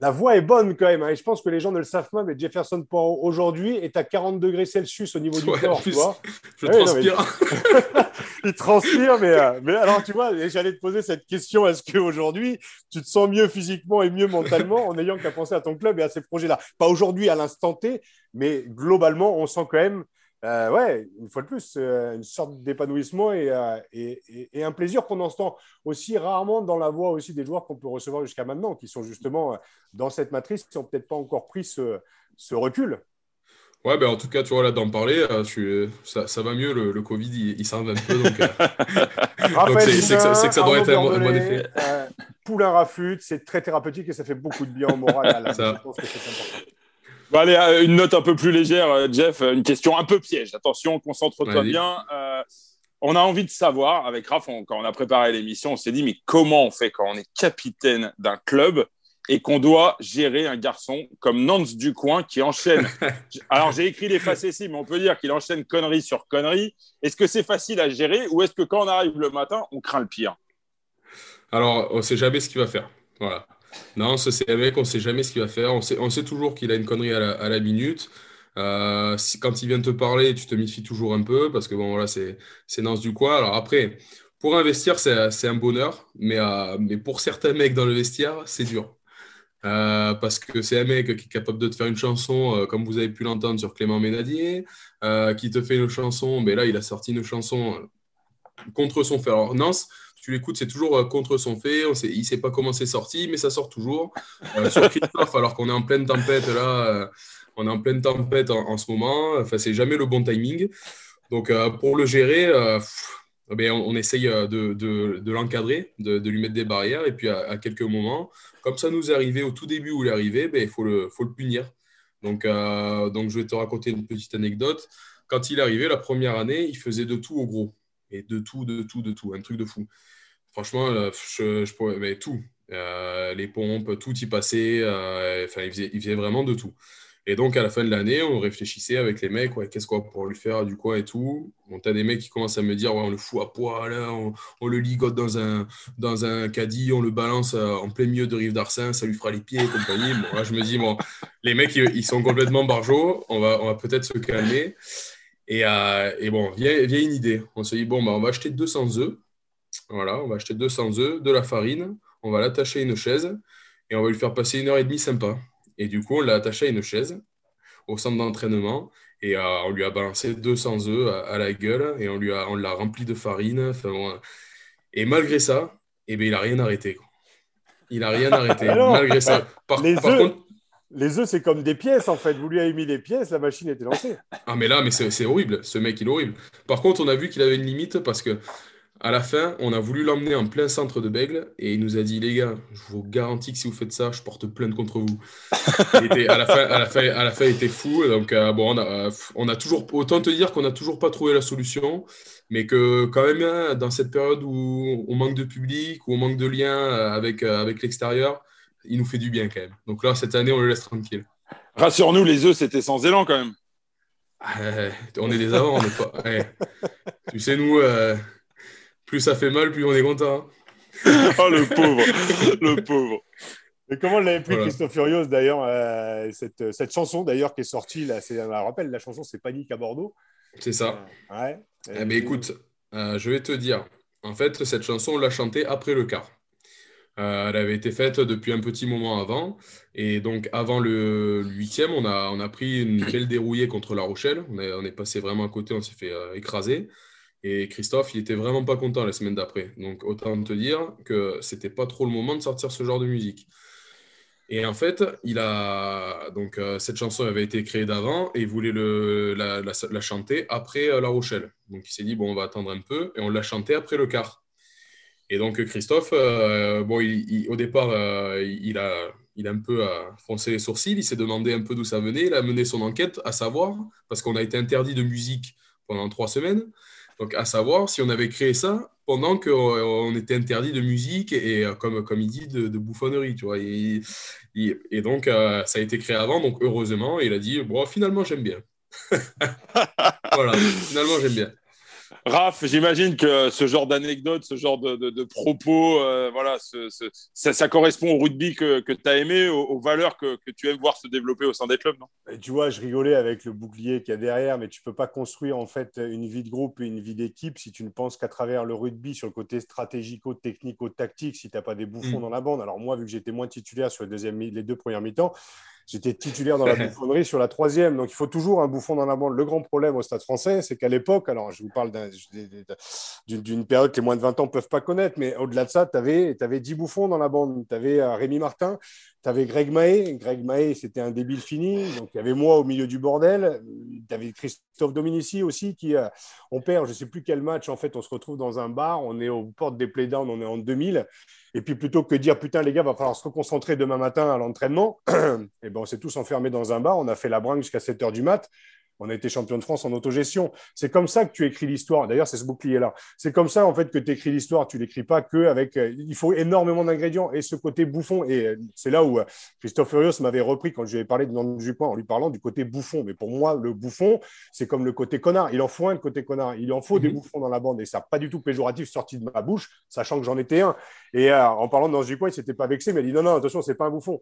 La voix est bonne quand même. Hein, et je pense que les gens ne le savent pas, mais Jefferson Poirot aujourd'hui est à 40 degrés Celsius au niveau du corps. Tu vois <laughs> je transpire. <laughs> il transpire, mais, euh, mais alors tu vois, j'allais te poser cette question est-ce qu'aujourd'hui tu te sens mieux physiquement et mieux mentalement en ayant qu'à penser à ton club et à ces projets-là? Pas aujourd'hui à l'instant T, mais globalement, on sent quand même euh, ouais, une fois de plus, euh, une sorte d'épanouissement euh, et, et, un plaisir qu'on entend aussi rarement dans la voix aussi des joueurs qu'on peut recevoir jusqu'à maintenant, qui sont justement dans cette matrice, qui n'ont peut-être pas encore pris ce, ce recul. Ouais, ben en tout cas, tu vois, là, d'en parler, ça, ça, va mieux. Le, Covid, il, il s'en va un peu. Donc, <laughs> c'est que, ça doit être un, bon effet. Poulain Rafut, c'est très thérapeutique et ça fait beaucoup de bien au moral. Je pense que c'est important allez, euh, une note un peu plus légère, euh, Jeff. Une question un peu piège. Attention, concentre-toi bien. Euh, on a envie de savoir, avec Raph, quand on a préparé l'émission, on s'est dit, mais comment on fait quand on est capitaine d'un club et qu'on doit gérer un garçon comme Nance Ducoin qui enchaîne. <laughs> Alors, j'ai écrit les facéties, mais on peut dire qu'il enchaîne connerie sur connerie. Est-ce que c'est facile à gérer ou est-ce que quand on arrive le matin, on craint le pire? Alors, on ne sait jamais ce qu'il va faire. Voilà. Non, c'est un mec, on sait jamais ce qu'il va faire. On sait, on sait toujours qu'il a une connerie à la, minute. Euh, quand il vient te parler, tu te méfies toujours un peu parce que bon, voilà, c'est Nance du quoi. Alors après, pour investir, c'est un bonheur, mais, euh, mais pour certains mecs dans le vestiaire, c'est dur. Euh, parce que c'est un mec qui est capable de te faire une chanson, comme vous avez pu l'entendre sur Clément Ménadier, qui te fait une chanson, mais là, il a sorti une chanson contre son. Alors, Nance, tu l'écoutes, c'est toujours euh, contre son fait. Il ne sait pas comment c'est sorti, mais ça sort toujours. Euh, sur Christophe, alors qu'on est en pleine tempête là, euh, on est en pleine tempête en, ce moment. Enfin, c'est jamais le bon timing. Donc, pour le gérer, eh on, essaye de, l'encadrer, de, lui mettre des barrières. Et puis, à, quelques moments, comme ça nous est arrivé au tout début où il est arrivé, ben, il faut le, faut le punir. Donc, donc, je vais te raconter une petite anecdote. Quand il est arrivé la première année, il faisait de tout au gros. Et de tout, de tout, de tout. Un truc de fou. Franchement, euh, je, je tout. Euh, les pompes, tout y passait. Euh, il, faisait, vraiment de tout. Et donc, à la fin de l'année, on réfléchissait avec les mecs, ouais, qu'est-ce qu'on pour lui faire, du quoi et tout. Bon, t'as des mecs qui commencent à me dire, ouais, on le fout à poil, on, on, le ligote dans un, dans un caddie, on le balance en plein milieu de Rive d'Arsin, ça lui fera les pieds et compagnie. Bon, là, je me dis, bon, les mecs, ils, sont complètement barjots, on va, on va peut-être se calmer. Et, et bon, vient, vient, une idée. On se dit, bon, bah, on va acheter 200 œufs voilà, on va acheter 200 œufs, de la farine, on va l'attacher à une chaise et on va lui faire passer une heure et demie sympa. Et du coup, on l'a attaché à une chaise au centre d'entraînement et euh, on lui a balancé 200 œufs à, la gueule et on lui a, on l'a rempli de farine. et malgré ça, eh ben, il n'a rien arrêté. Il n'a rien arrêté, <laughs> malgré ça. Par, les œufs, les œufs, c'est comme des pièces en fait. Vous lui avez mis des pièces, la machine était lancée. Ah, mais là, mais c'est horrible. Ce mec, il est horrible. Par contre, on a vu qu'il avait une limite parce que à la fin, on a voulu l'emmener en plein centre de Bègle et il nous a dit les gars, je vous garantis que si vous faites ça, je porte plainte contre vous. à, la fin, à, la fin, à la fin, il était fou. Donc, euh, bon, euh, on a, toujours, autant te dire qu'on n'a toujours pas trouvé la solution, mais que quand même, hein, dans cette période où on manque de public, où on manque de lien euh, avec, avec l'extérieur, il nous fait du bien quand même. Donc là, cette année, on le laisse tranquille. Rassure-nous, les œufs, c'était sans élan quand même. on est des avants, on n'est pas. Tu sais, nous plus ça fait mal, plus on est content. <laughs> oh le pauvre, le pauvre. Mais comment l'avait pris Christophe Furios d'ailleurs euh, cette, cette, chanson d'ailleurs qui est sortie là, c'est, je rappelle la chanson c'est Panique à Bordeaux. C'est ça. Euh, ouais. Eh ben, écoute, euh, je vais te dire. En fait, cette chanson on l'a chantée après le quart. elle avait été faite depuis un petit moment avant. Et donc, avant le huitième, on a, on a pris une belle dérouillée contre La Rochelle. On, on est passé vraiment à côté, on s'est fait écraser. Et Christophe, il était vraiment pas content la semaine d'après. Donc autant te dire que c'était pas trop le moment de sortir ce genre de musique. Et en fait, il a donc euh, cette chanson avait été créée d'avant et il voulait le, la, chanter après euh, La Rochelle. Donc il s'est dit bon, on va attendre un peu et on l'a chanté après le quart. Et donc Christophe, euh, bon, au départ, il a il a un peu froncé les sourcils, il s'est demandé un peu d'où ça venait, il a mené son enquête, à savoir, parce qu'on a été interdit de musique pendant trois semaines, donc à savoir si on avait créé ça pendant qu'on était interdit de musique et, euh, comme, comme il dit, de, bouffonnerie, tu vois. Et, et, donc, euh, ça a été créé avant, donc heureusement, il a dit, bon, finalement, j'aime bien. <laughs> voilà, finalement, j'aime bien. Raph, j'imagine que ce genre d'anecdote, ce genre de, propos, euh, voilà, ça, correspond au rugby que, tu as aimé, aux, valeurs que, tu aimes voir se développer au sein des clubs, non? Tu vois, je rigolais avec le bouclier qu'il y a derrière, mais tu peux pas construire en fait une vie de groupe et une vie d'équipe si tu ne penses qu'à travers le rugby sur le côté stratégico-technico-tactique, si tu n'as pas des bouffons mm. dans la bande. Alors moi, vu que j'étais moins titulaire sur les deux premières mi-temps, J'étais titulaire dans la <laughs> bouffonnerie sur la troisième. Donc, il faut toujours un bouffon dans la bande. Le grand problème au Stade français, c'est qu'à l'époque, alors je vous parle d'une période que les moins de 20 ans ne peuvent pas connaître, mais au-delà de ça, tu avais, avais 10 bouffons dans la bande. Tu avais euh, Rémi Martin, tu avais Greg Mahé. Greg Mahé, c'était un débile fini. Donc, il y avait moi au milieu du bordel. Tu avais Christophe Dominici aussi, qui, euh, on perd, je ne sais plus quel match. En fait, on se retrouve dans un bar. On est aux portes des playdowns, on est en 2000. Et puis plutôt que dire putain les gars, va falloir se reconcentrer demain matin à l'entraînement, et <clears throat> eh ben on s'est tous enfermés dans un bar, on a fait la bringue jusqu'à 7 heures du mat on a été champion de France en autogestion. C'est comme ça que tu écris l'histoire. D'ailleurs, c'est ce bouclier-là. C'est comme ça, en fait, que tu écris l'histoire. Tu l'écris pas que avec. Euh, il faut énormément d'ingrédients et ce côté bouffon. Et euh, c'est là où euh, Christophe Furios m'avait repris quand je lui avais parlé de Nantes Jupin en lui parlant du côté bouffon. Mais pour moi, le bouffon, c'est comme le côté connard. Il en faut un, côté connard. Il en faut des mhm. bouffons dans la bande. Et ça n'a pas du tout péjoratif sorti de ma bouche, sachant que j'en étais un. Et en parlant de Nantes Jupin, il s'était pas vexé, mais il a dit non, non, attention, c'est pas un bouffon.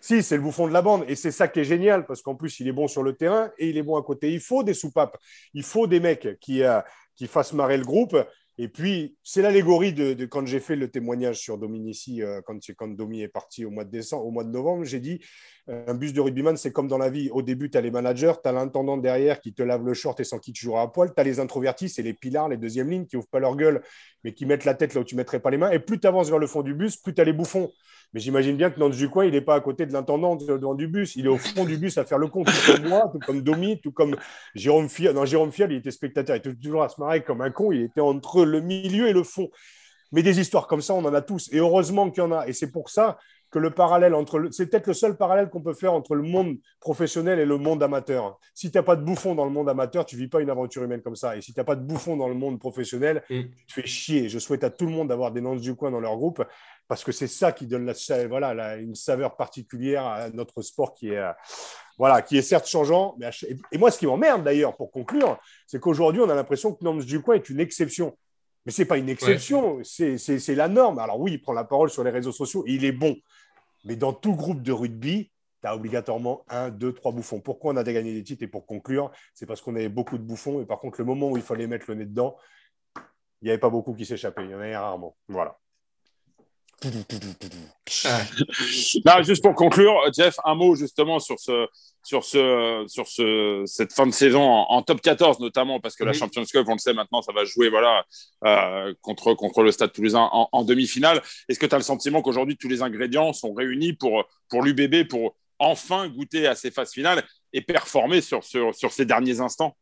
Si, c'est le bouffon de la bande. Et c'est ça qui est génial, parce qu'en plus, il est bon sur le terrain et il est bon à côté. Il faut des soupapes. Il faut des mecs qui, euh, qui fassent marrer le groupe. Et puis, c'est l'allégorie de, quand j'ai fait le témoignage sur Dominici, euh, quand, quand Domi est parti au mois de décembre, au mois de novembre, j'ai dit un bus de rugbyman, c'est comme dans la vie. Au début, tu as les managers, tu as l'intendant derrière qui te lave le short et sans qui tu joueras à poil. Tu as les introvertis, c'est les pilars, les deuxièmes lignes qui ouvrent pas leur gueule, mais qui mettent la tête là où tu mettrais pas les mains. Et plus tu avances vers le fond du bus, plus tu as les bouffons. Mais j'imagine bien que Nantes du coin, il n'est pas à côté de l'intendant devant du bus. Il est au fond du bus à faire le compte, tout comme moi, tout comme Domi, tout comme Jérôme Fial. Non, Jérôme Fial, il était spectateur. Il était toujours à se marrer comme un con. Il était entre le milieu et le fond. Mais des histoires comme ça, on en a tous. Et heureusement qu'il y en a. Et c'est pour ça que le parallèle entre. C'est peut-être le seul parallèle qu'on peut faire entre le monde professionnel et le monde amateur. Si tu n'as pas de bouffon dans le monde amateur, tu ne vis pas une aventure humaine comme ça. Et si tu n'as pas de bouffon dans le monde professionnel, mm. tu te fais chier. Je souhaite à tout le monde d'avoir des Nantes du coin dans leur groupe parce que c'est ça qui donne la, voilà, une saveur particulière à notre sport qui est. Euh, voilà, qui est certes changeant. Mais et moi, ce qui m'emmerde d'ailleurs, pour conclure, c'est qu'aujourd'hui, on a l'impression que Nantes du coin est une exception. Mais ce n'est pas une exception, c'est la norme. Alors oui, il prend la parole sur les réseaux sociaux et il est bon. Mais dans tout groupe de rugby, tu as obligatoirement un, deux, trois bouffons. Pourquoi on a gagné des titres Et pour conclure, c'est parce qu'on avait beaucoup de bouffons. Et par contre, le moment où il fallait mettre le nez dedans, il n'y avait pas beaucoup qui s'échappaient. Il y en avait rarement. Voilà. Juste pour conclure, Jeff, un mot justement sur ce, sur ce, sur ce, cette fin de saison en, top 14 notamment parce que la Champions Cup, on le sait maintenant, ça va jouer voilà euh, contre contre le Stade Toulousain en, en demi-finale. Est-ce que tu as le sentiment qu'aujourd'hui tous les ingrédients sont réunis pour pour l'UBB pour enfin goûter à ces phases finales et performer sur sur, sur ces derniers instants?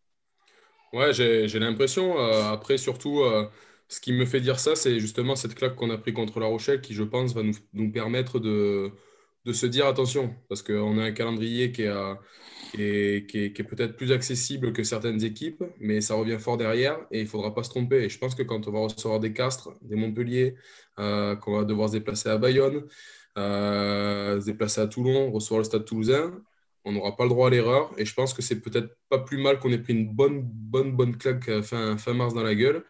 Ouais, j'ai l'impression. Euh, après, surtout. Euh, ce qui me fait dire ça, c'est justement cette claque qu'on a pris contre La Rochelle qui, je pense, va nous, permettre de, se dire attention, parce qu'on a un calendrier qui est, peut-être plus accessible que certaines équipes, mais ça revient fort derrière et il ne faudra pas se tromper. Et je pense que quand on va recevoir des Castres, des Montpellier, euh, qu'on va devoir se déplacer à Bayonne, euh, se déplacer à Toulon, recevoir le Stade toulousain, on n'aura pas le droit à l'erreur. Et je pense que c'est peut-être pas plus mal qu'on ait pris une bonne, bonne, bonne claque euh, fin mars dans la gueule.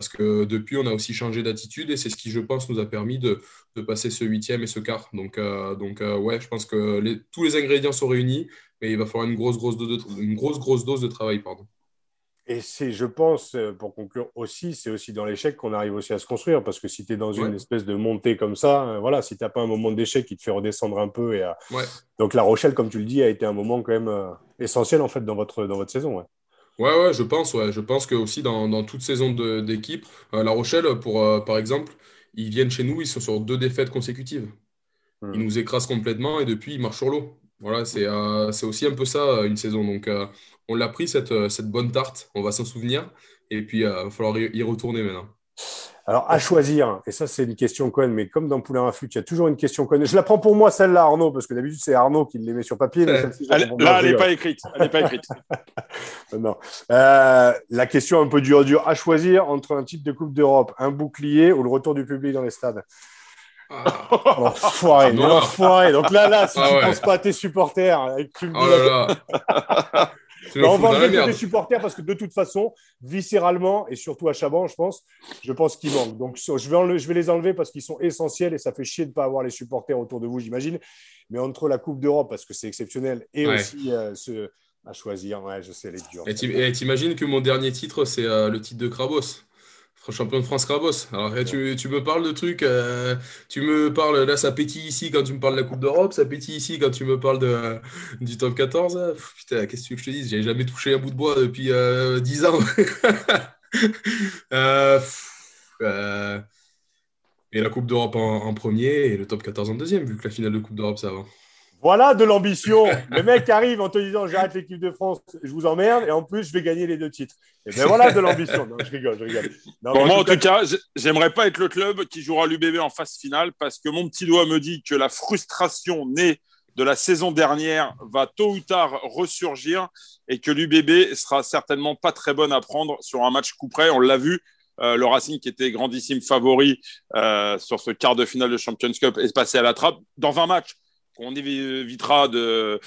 Parce que depuis, on a aussi changé d'attitude et c'est ce qui, je pense, nous a permis de, passer ce huitième et ce quart. Donc, euh, donc euh, ouais, je pense que tous les ingrédients sont réunis, mais il va falloir une grosse, grosse, dose de, une grosse, grosse dose de travail. Pardon. Et c'est, je pense, euh, pour conclure aussi, c'est aussi dans l'échec qu'on arrive aussi à se construire. Parce que si tu es dans une espèce de montée comme ça, voilà, si tu n'as pas un moment d'échec qui te fait redescendre un peu. Et, Donc La Rochelle, comme tu le dis, a été un moment quand même essentiel en fait dans votre, dans votre saison. Ouais, ouais, je pense. Ouais. Je pense que aussi dans, dans toute saison d'équipe, euh, La Rochelle, pour, euh, par exemple, ils viennent chez nous, ils sont sur deux défaites consécutives. Hmm. Ils nous écrasent complètement et depuis, ils marchent sur l'eau. Voilà, c'est euh, c'est aussi un peu ça, une saison. Donc, on l'a pris, cette, cette bonne tarte, on va s'en souvenir. Et puis, il va falloir y retourner maintenant. Alors, à choisir, et ça, c'est une question conne, mais comme dans Poulain Rafut, il y a toujours une question conne. Je la prends pour moi, celle-là, Arnaud, parce que d'habitude, c'est Arnaud qui les met sur papier. Mais elle, là, elle n'est pas écrite. Elle n'est pas <laughs> écrite. non. Euh, la question un peu dure, dure. À choisir entre un titre de Coupe d'Europe, un bouclier ou le retour du public dans les stades? Ah. Enfoiré, ah, enfoiré. Donc là, là, si ah, tu ne penses pas à tes supporters, avec oh là là. On va enlever les supporters parce que de toute façon, viscéralement et surtout à Chaban, je pense, je pense qu'ils manquent. Donc je vais, je vais les enlever parce qu'ils sont essentiels et ça fait chier de ne pas avoir les supporters autour de vous, j'imagine. Mais entre la Coupe d'Europe, parce que c'est exceptionnel, et aussi euh, ce, à choisir, ouais, je sais, les durs. Et t'imagines que mon dernier titre, c'est euh, le titre de Krabos champion de France Crabos. Alors tu, tu, me parles de trucs, euh, tu me parles, là ça pétille ici quand tu me parles de la Coupe d'Europe, ça pétille ici quand tu me parles de, du top 14. putain, qu'est-ce que je te dis J'ai jamais touché un bout de bois depuis 10 euh, ans. <laughs> Euh, et la Coupe d'Europe en, premier et le top 14 en deuxième, vu que la finale de Coupe d'Europe, ça avant. Voilà de l'ambition. Le mec arrive en te disant j'arrête l'équipe de France, je vous emmerde, et en plus je vais gagner les deux titres. Et ben voilà de l'ambition. Non, je rigole, je rigole. moi, en tout cas, j'aimerais pas être le club qui jouera l'UBB en phase finale parce que mon petit doigt me dit que la frustration née de la saison dernière va tôt ou tard ressurgir et que l'UBB sera certainement pas très bonne à prendre sur un match coup près. On l'a vu. Euh, le Racing, qui était grandissime favori euh, sur ce quart de finale de Champions Cup, est passé à la trappe dans un match on évitera de,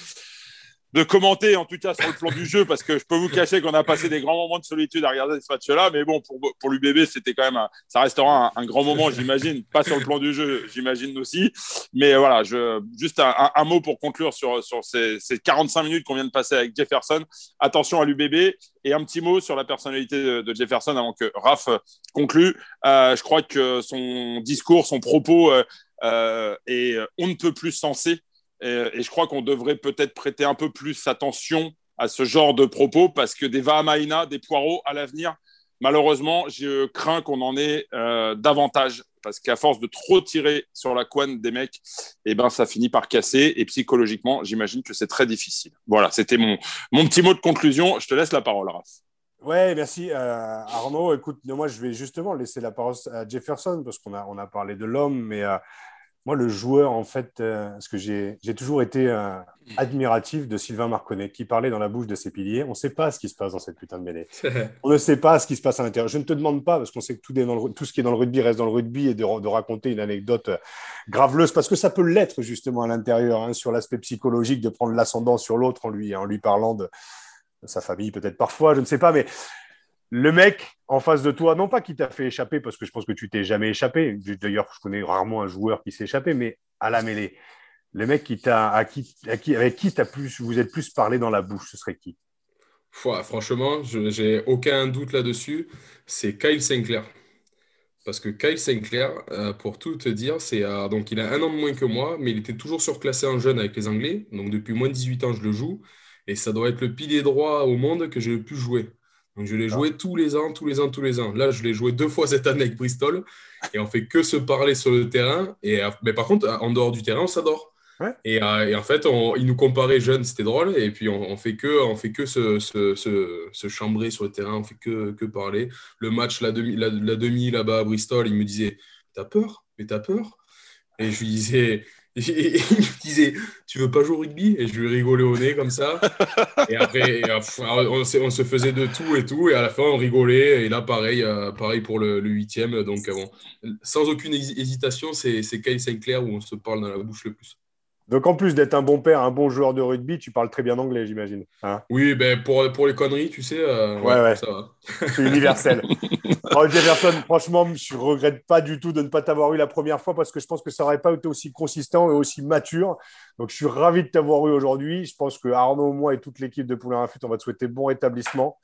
commenter, en tout cas sur le plan du jeu, parce que je peux vous cacher qu'on a passé des grands moments de solitude à regarder ce match-là. Mais bon, pour, pour l'UBB, c'était quand même, ça restera un, grand moment, j'imagine. Pas sur le plan du jeu, j'imagine aussi. Mais voilà, juste un, mot pour conclure sur, ces, 45 minutes qu'on vient de passer avec Jefferson. Attention à l'UBB et un petit mot sur la personnalité de, Jefferson avant que Raph conclue. Euh, je crois que son discours, son propos euh, et euh, on ne peut plus sensé. Et, et je crois qu'on devrait peut-être prêter un peu plus attention à ce genre de propos parce que des Vahamaina, des poireaux à l'avenir, malheureusement, je crains qu'on en ait euh, davantage parce qu'à force de trop tirer sur la couenne des mecs, eh ben, ça finit par casser. Et psychologiquement, j'imagine que c'est très difficile. Voilà, c'était mon, mon petit mot de conclusion. Je te laisse la parole, Raph. Ouais, merci Arnaud. Écoute, moi je vais justement laisser la parole à Jefferson parce qu'on a, on a parlé de l'homme, mais moi, le joueur, en fait, euh, parce que j'ai toujours été euh, admiratif de Sylvain Marconnet, qui parlait dans la bouche de ses piliers. On ne sait pas ce qui se passe dans cette putain de mêlée. <laughs> On ne sait pas ce qui se passe à l'intérieur. Je ne te demande pas, parce qu'on sait que tout, est dans tout, ce qui est dans le rugby reste dans le rugby, et de, raconter une anecdote euh, graveleuse, parce que ça peut l'être justement à l'intérieur, hein, sur l'aspect psychologique, de prendre l'ascendant sur l'autre en lui, en lui parlant de sa famille, peut-être parfois, je ne sais pas, mais le mec en face de toi, non pas qui t'a fait échapper, parce que je pense que tu t'es jamais échappé. D'ailleurs, je connais rarement un joueur qui s'est échappé, mais à la mêlée, le mec qui t'a, à qui, avec qui as plus, vous êtes plus parlé dans la bouche, ce serait qui? Franchement, je j'ai aucun doute là-dessus. C'est Kyle Sinclair. Parce que Kyle Sinclair, euh, pour tout te dire, c'est euh, donc il a un an de moins que moi, mais il était toujours surclassé en jeune avec les Anglais. Donc depuis moins de 18 ans, je le joue. Et ça doit être le pilier droit au monde que j'ai le plus joué. Donc je l'ai joué tous les ans, tous les ans, tous les ans. Là, je l'ai joué deux fois cette année avec Bristol et on fait que se parler sur le terrain. Et, mais par contre, en dehors du terrain, on s'adore. Et, euh, et, en fait, on, il nous comparait jeunes, c'était drôle. Et puis, on, on, fait que, on fait que se, se, se, se, chambrer sur le terrain, on fait que, que parler. Le match, la demi, la, la demi là-bas à Bristol, il me disait T'as peur? Mais t'as peur Et je lui disais <laughs> il me disait, tu veux pas jouer au rugby? Et je lui rigolais au nez comme ça. Et après, on, se faisait de tout et tout. Et à la fin, on rigolait. Et là, pareil, euh, pareil pour le huitième. Donc, bon, sans aucune hésitation, c'est Kyle Sinclair où on se parle dans la bouche le plus. Donc, en plus d'être un bon père, un bon joueur de rugby, tu parles très bien anglais, j'imagine. Hein oui, ben pour, pour les conneries, tu sais, euh, ouais, ouais, ça va. C'est universel. <laughs> oh, Jefferson, franchement, je regrette pas du tout de ne pas t'avoir eu la première fois parce que je pense que ça n'aurait pas été aussi consistant et aussi mature. Donc, je suis ravi de t'avoir eu aujourd'hui. Je pense que Arnaud, moi et toute l'équipe de Poulain Rafut, on va te souhaiter bon rétablissement.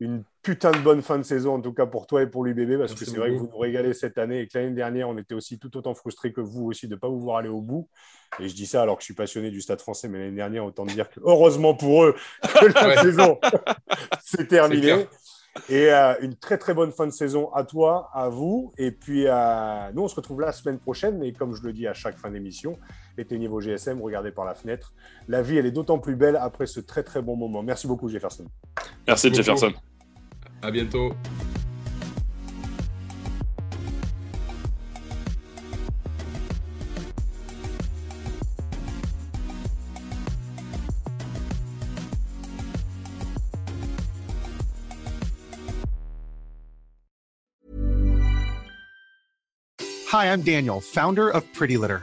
Une putain de bonne fin de saison, en tout cas pour toi et pour l'UBB, parce que c'est vrai que vous nous régalez cette année et que l'année dernière, on était aussi tout autant frustrés que vous aussi de ne pas vous voir aller au bout. Et je dis ça alors que je suis passionné du stade français, mais l'année dernière, autant dire que heureusement pour eux <laughs> que la Ouais. saison <laughs> s'est terminée. Et euh, une très très bonne fin de saison à toi, à vous. Et puis euh, nous, on se retrouve la semaine prochaine. Et comme je le dis à chaque fin d'émission, éteignez vos GSM, regardez par la fenêtre. La vie, elle est d'autant plus belle après ce très très bon moment. Merci beaucoup, Jefferson. Merci. Jefferson. À bientôt. Hi, I'm Daniel, founder of Pretty Litter.